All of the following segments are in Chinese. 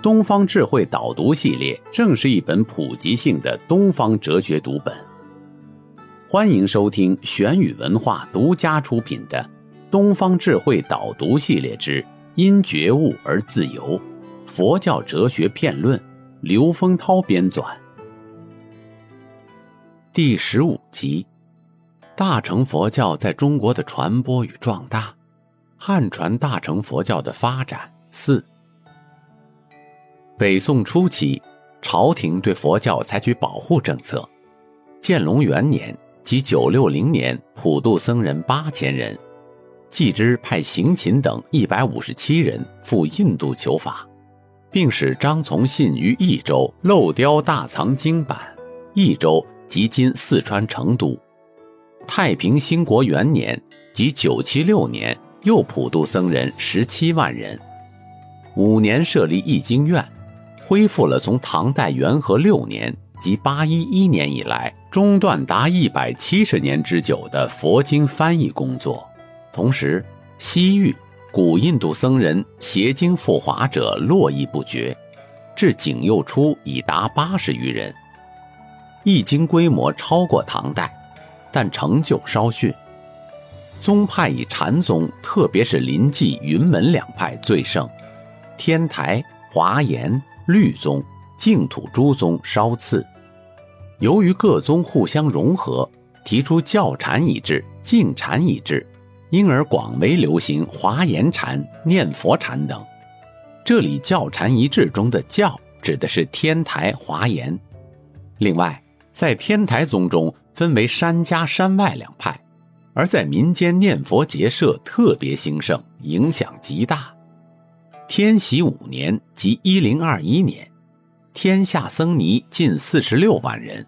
东方智慧导读系列正是一本普及性的东方哲学读本。欢迎收听玄宇文化独家出品的《东方智慧导读系列之因觉悟而自由：佛教哲学片论》，刘丰涛编纂。第十五集：大乘佛教在中国的传播与壮大，汉传大乘佛教的发展。四、北宋初期，朝廷对佛教采取保护政策。建隆元年即九六零年，普渡僧人八千人，继之派行勤等一百五十七人赴印度求法，并使张从信于益州漏雕大藏经版。益州。即今四川成都，太平兴国元年，即九七六年，又普渡僧人十七万人。五年设立译经院，恢复了从唐代元和六年，即八一一年以来中断达一百七十年之久的佛经翻译工作。同时，西域古印度僧人携经赴华者络绎不绝，至景佑初已达八十余人。易经规模超过唐代，但成就稍逊。宗派以禅宗，特别是临济、云门两派最盛，天台、华严、律宗、净土诸宗稍次。由于各宗互相融合，提出教禅一致、净禅一致，因而广为流行华严禅、念佛禅等。这里教禅一致中的教指的是天台、华严。另外。在天台宗中分为山家山外两派，而在民间念佛结社特别兴盛，影响极大。天禧五年即一零二一年，天下僧尼近四十六万人，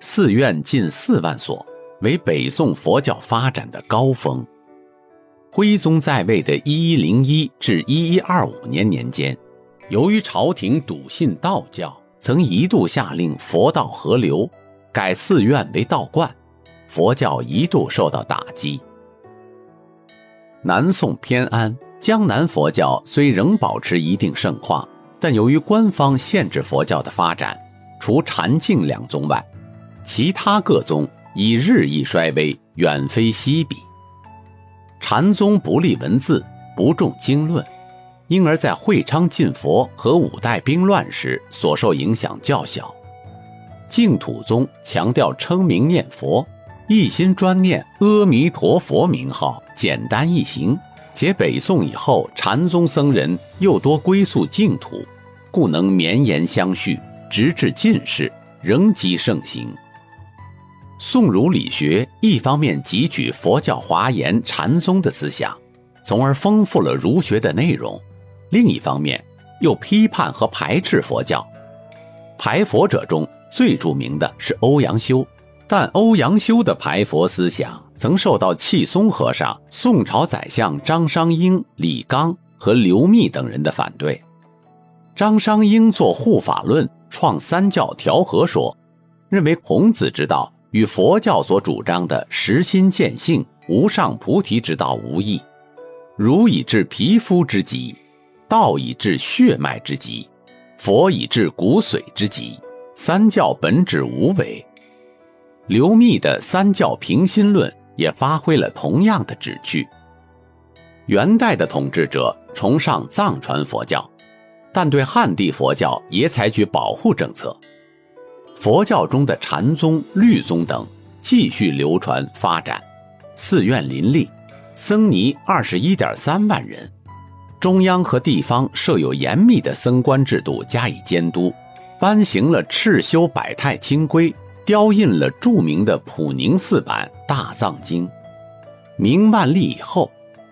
寺院近四万所，为北宋佛教发展的高峰。徽宗在位的一一零一至一一二五年年间，由于朝廷笃信道教，曾一度下令佛道合流。改寺院为道观，佛教一度受到打击。南宋偏安，江南佛教虽仍保持一定盛况，但由于官方限制佛教的发展，除禅净两宗外，其他各宗已日益衰微，远非昔比。禅宗不立文字，不重经论，因而在会昌禁佛和五代兵乱时所受影响较小。净土宗强调称名念佛，一心专念阿弥陀佛名号，简单易行。且北宋以后，禅宗僧人又多归宿净土，故能绵延相续，直至近世仍积盛行。宋儒理学一方面汲取佛教华严禅宗的思想，从而丰富了儒学的内容；另一方面又批判和排斥佛教，排佛者中。最著名的是欧阳修，但欧阳修的排佛思想曾受到契松和尚、宋朝宰相张商英、李纲和刘密等人的反对。张商英作《护法论》，创三教调和说，认为孔子之道与佛教所主张的实心见性、无上菩提之道无异，儒以治皮肤之疾，道以治血脉之疾，佛以治骨髓之疾。三教本质无为，刘密的《三教平心论》也发挥了同样的旨趣。元代的统治者崇尚藏传佛教，但对汉地佛教也采取保护政策。佛教中的禅宗、律宗等继续流传发展，寺院林立，僧尼二十一点三万人，中央和地方设有严密的僧官制度加以监督。颁行了敕修百态清规，雕印了著名的普宁寺版《大藏经》。明万历以后，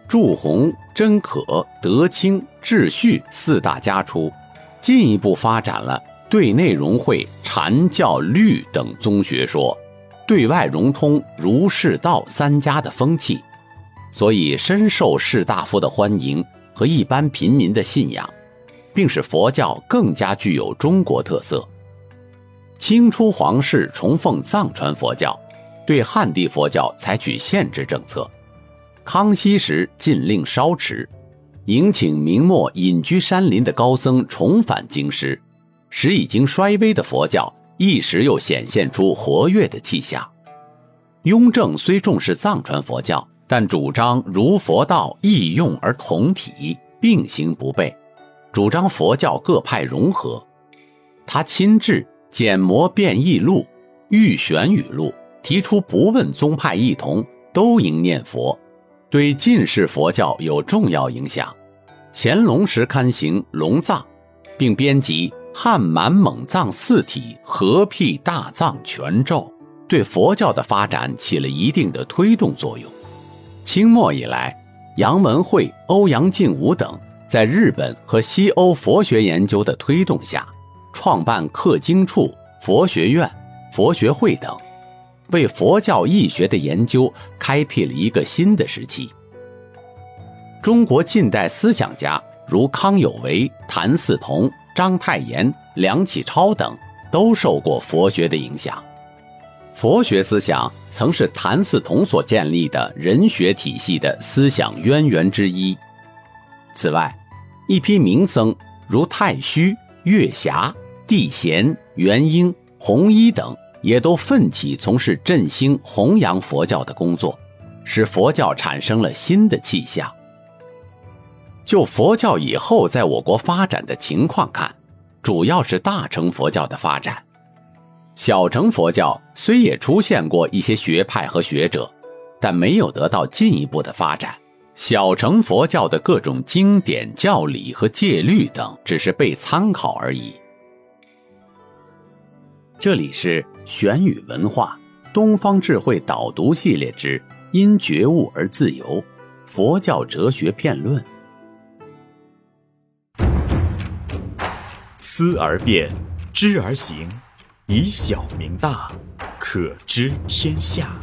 祝弘、真可、德清、智旭四大家出，进一步发展了对内融会禅教律等宗学说，对外融通儒释道三家的风气，所以深受士大夫的欢迎和一般平民的信仰，并使佛教更加具有中国特色。清初皇室崇奉藏传佛教，对汉地佛教采取限制政策。康熙时禁令稍迟，迎请明末隐居山林的高僧重返京师。使已经衰微的佛教一时又显现出活跃的气象。雍正虽重视藏传佛教，但主张儒佛道异用而同体，并行不悖，主张佛教各派融合。他亲制《简摩变异录》《玉玄语录》，提出不问宗派异同，都应念佛，对近世佛教有重要影响。乾隆时刊行《龙藏》，并编辑。汉满蒙藏四体合辟大藏全咒，对佛教的发展起了一定的推动作用。清末以来，杨文慧、欧阳靖武等在日本和西欧佛学研究的推动下，创办刻经处、佛学院、佛学会等，为佛教义学的研究开辟了一个新的时期。中国近代思想家如康有为、谭嗣同。章太炎、梁启超等都受过佛学的影响。佛学思想曾是谭嗣同所建立的人学体系的思想渊源之一。此外，一批名僧如太虚、月霞、地贤、元英、弘一等，也都奋起从事振兴、弘扬佛教的工作，使佛教产生了新的气象。就佛教以后在我国发展的情况看，主要是大乘佛教的发展。小乘佛教虽也出现过一些学派和学者，但没有得到进一步的发展。小乘佛教的各种经典教理和戒律等，只是被参考而已。这里是玄宇文化东方智慧导读系列之“因觉悟而自由”佛教哲学片论。思而变，知而行，以小明大，可知天下。